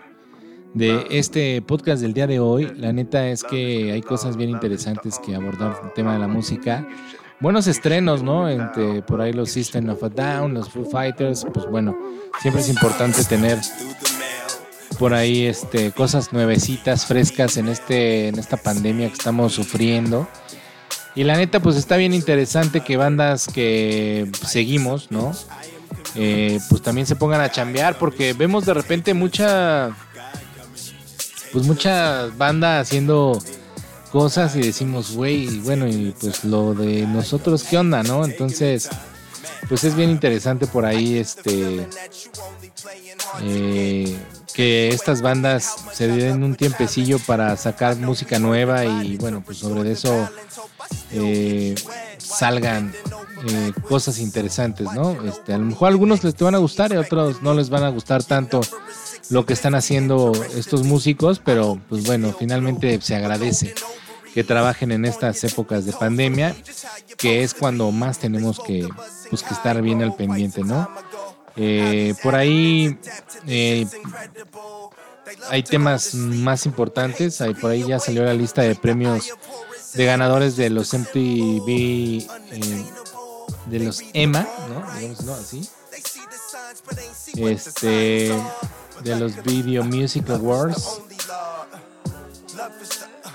de este podcast del día de hoy. La neta es que hay cosas bien interesantes que abordar el tema de la música. Buenos estrenos, ¿no? Entre por ahí los System of a Down, los Foo Fighters. Pues bueno, siempre es importante tener por ahí este, cosas nuevecitas, frescas en, este, en esta pandemia que estamos sufriendo. Y la neta, pues está bien interesante que bandas que seguimos, ¿no? Eh, pues también se pongan a chambear porque vemos de repente mucha, pues mucha banda haciendo cosas y decimos, güey, bueno, y pues lo de nosotros, ¿qué onda, no? Entonces, pues es bien interesante por ahí, este, eh, que estas bandas se den un tiempecillo para sacar música nueva y bueno, pues sobre eso eh, salgan eh, cosas interesantes, ¿no? Este, a lo mejor a algunos les te van a gustar y a otros no les van a gustar tanto lo que están haciendo estos músicos, pero pues bueno, finalmente se agradece que trabajen en estas épocas de pandemia, que es cuando más tenemos que, pues, que estar bien al pendiente, ¿no? Eh, por ahí eh, hay temas más importantes. Ahí, por ahí ya salió la lista de premios de ganadores de los MTV, eh, de los EMA, ¿no? Digamos, ¿no? Así. Este, de los Video Music Awards.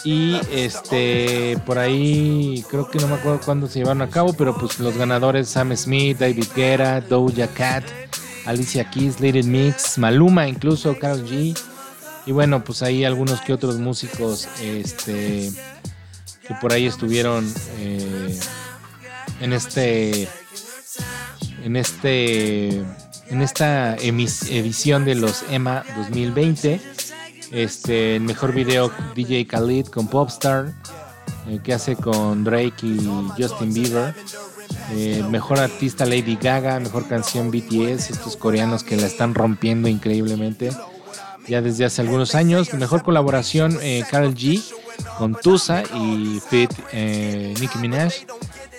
Y este, por ahí, creo que no me acuerdo cuándo se llevaron a cabo, pero pues los ganadores Sam Smith, David Guerra, Doja Cat, Alicia Keys, Little Mix, Maluma incluso, Karol G. Y bueno, pues ahí algunos que otros músicos este, que por ahí estuvieron eh, en este en este en esta edición de los EMA 2020 este el mejor video DJ Khalid con Popstar eh, que hace con Drake y Justin Bieber Eh, mejor artista Lady Gaga mejor canción BTS estos coreanos que la están rompiendo increíblemente ya desde hace algunos años mejor colaboración eh, Karol G con Tusa y Fit eh, Nicki Minaj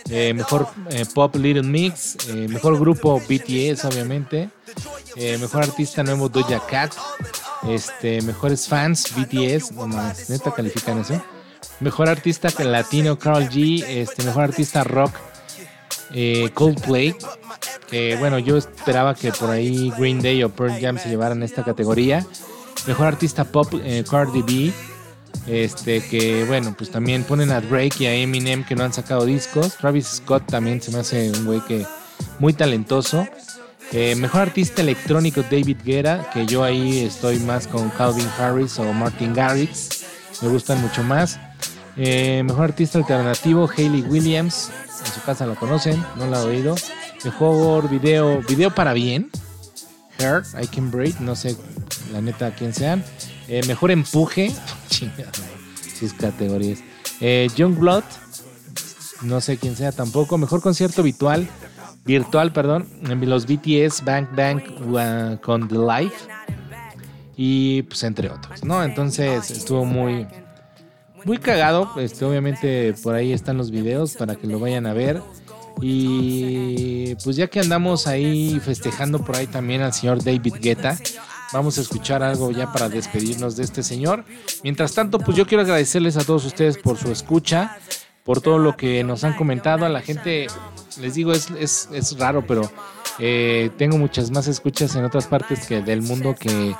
eh, mejor pop Little Mix, mejor grupo BTS obviamente, mejor artista nuevo Doja Cat, Este, mejores fans, BTS, neta califican eso. Mejor artista latino, Carl G. Este, mejor artista rock, eh, Coldplay. Que bueno, yo esperaba que por ahí Green Day o Pearl Jam se llevaran esta categoría. Mejor artista pop, eh, Cardi B. Este, que bueno, pues también ponen a Drake y a Eminem que no han sacado discos. Travis Scott también se me hace un güey que muy talentoso. Eh, mejor artista electrónico David Guerra, que yo ahí estoy más con Calvin Harris o Martin Garrix. Me gustan mucho más. Eh, mejor artista alternativo Hayley Williams. En su casa la conocen, no la he oído. Mejor video, video para bien. Heart, I Can Breathe, no sé la neta quién sean. Eh, mejor empuje. *laughs* Chingada, sus categorías. Eh, Blood, no sé quién sea tampoco. Mejor concierto virtual, virtual, perdón. Los BTS, Bank Bank con The Life. Y pues entre otros, ¿no? Entonces estuvo muy, muy cagado. Este, obviamente por ahí están los videos para que lo vayan a ver. Y pues ya que andamos ahí festejando por ahí también al señor David Guetta, vamos a escuchar algo ya para despedirnos de este señor. Mientras tanto, pues yo quiero agradecerles a todos ustedes por su escucha, por todo lo que nos han comentado. A la gente, les digo, es, es, es raro, pero eh, tengo muchas más escuchas en otras partes que del mundo que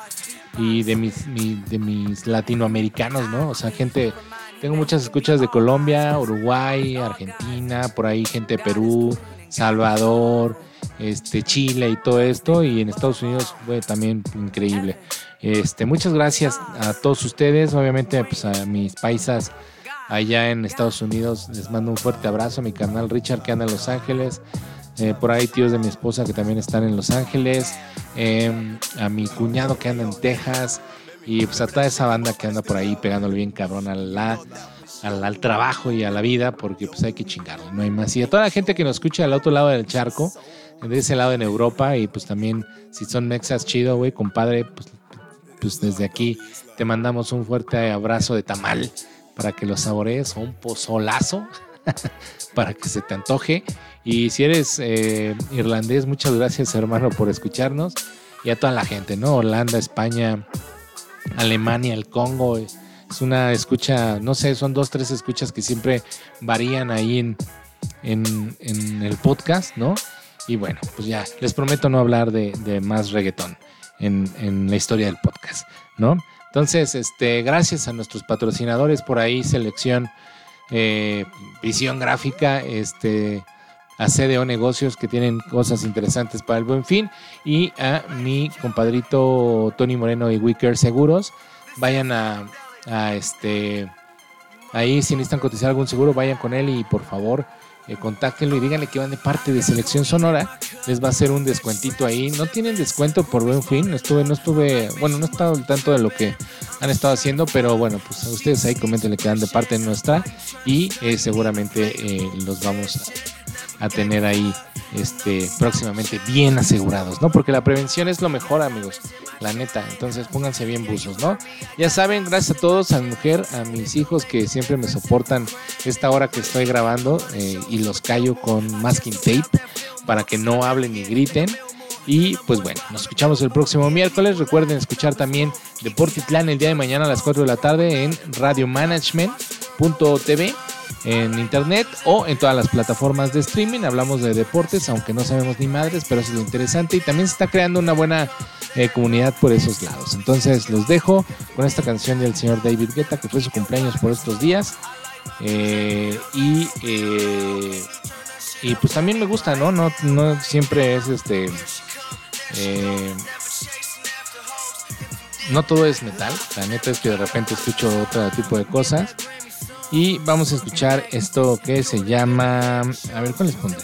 y de mis, de mis latinoamericanos, ¿no? O sea, gente tengo muchas escuchas de Colombia, Uruguay, Argentina, por ahí gente de Perú, Salvador, este, Chile y todo esto. Y en Estados Unidos fue también increíble. Este, muchas gracias a todos ustedes, obviamente pues a mis paisas allá en Estados Unidos. Les mando un fuerte abrazo a mi canal Richard que anda en Los Ángeles. Eh, por ahí tíos de mi esposa que también están en Los Ángeles. Em, a mi cuñado que anda en Texas. Y pues a toda esa banda que anda por ahí pegándole bien cabrón a la, al, trabajo y a la vida, porque pues hay que chingarle, no hay más. Y a toda la gente que nos escucha al otro lado del charco, de ese lado en Europa, y pues también si son mexas chido, güey, compadre, pues, pues desde aquí te mandamos un fuerte abrazo de tamal para que lo saborees o un pozolazo *laughs* para que se te antoje. Y si eres eh, irlandés, muchas gracias hermano por escucharnos. Y a toda la gente, ¿no? Holanda, España, Alemania, el Congo. Es una escucha, no sé, son dos, tres escuchas que siempre varían ahí en, en, el podcast, ¿no? Y bueno, pues ya, les prometo no hablar de, más reggaetón en, en, la historia del podcast, ¿no? Entonces, este, gracias a nuestros patrocinadores por ahí, selección, eh, visión gráfica, este, a CDO Negocios que tienen cosas interesantes para el buen fin y a mi compadrito Tony Moreno y Wicker Seguros. Vayan a, este ahí si necesitan cotizar algún seguro, vayan con él y por favor eh, contáctenlo y díganle que van de parte de Selección Sonora. Les va a hacer un descuentito ahí. No tienen descuento por buen fin. Estuve, no estuve, bueno, no he estado al tanto de lo que han estado haciendo, pero bueno, pues ustedes ahí comentenle que van de parte nuestra y eh, seguramente eh, los vamos a a tener ahí este, próximamente bien asegurados, ¿no? Porque la prevención es lo mejor, amigos, la neta. Entonces pónganse bien buzos, ¿no? Ya saben, gracias a todos, a mi mujer, a mis hijos que siempre me soportan esta hora que estoy grabando eh, y los callo con masking tape para que no hablen ni griten. Y pues bueno, nos escuchamos el próximo miércoles. Recuerden escuchar también Deportitlán el día de mañana a las 4 de la tarde en radiomanagement.tv en internet o en todas las plataformas de streaming. Hablamos de deportes, aunque no sabemos ni madres, pero eso es lo interesante. Y también se está creando una buena eh, comunidad por esos lados. Entonces los dejo con esta canción del señor David Guetta, que fue su cumpleaños por estos días. Eh, y, eh, y pues también me gusta, ¿no? No, no siempre es este. no todo es metal. La neta es que de repente escucho otro tipo de cosas. Y vamos a escuchar esto que se llama. A ver, ¿cuál les pondré?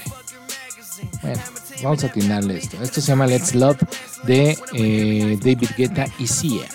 Bueno, vamos a atinarle esto. Esto se llama Let's Love de eh, David Guetta y Sia.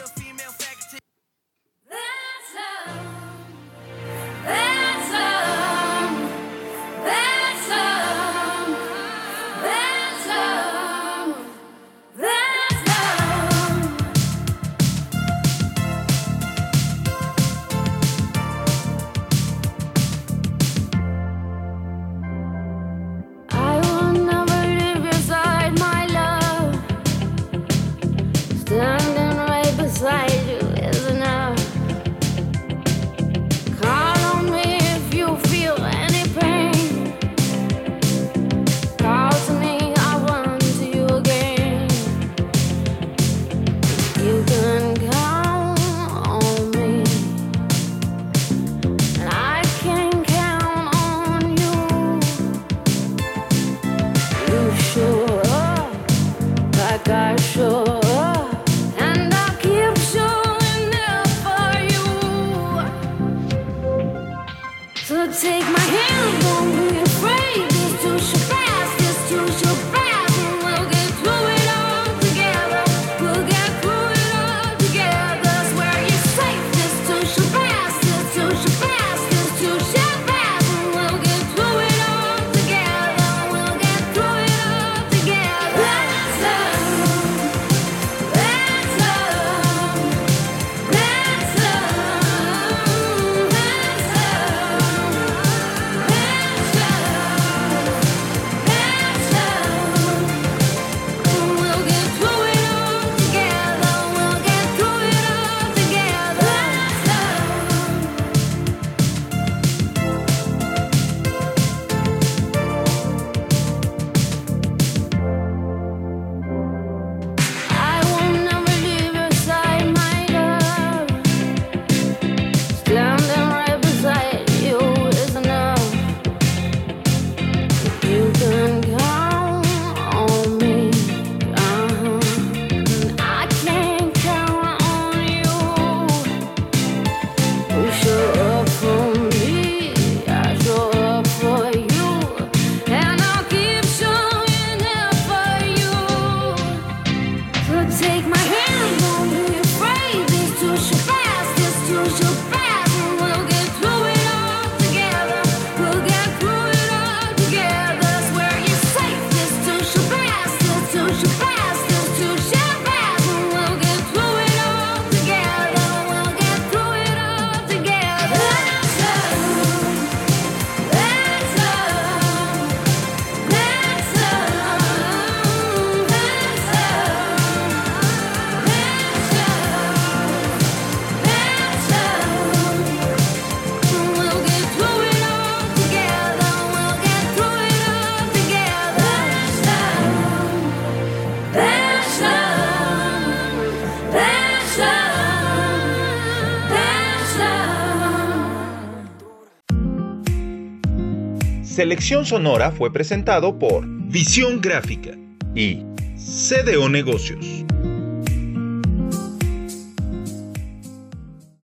Selección Sonora fue presentado por Visión Gráfica y CDO Negocios.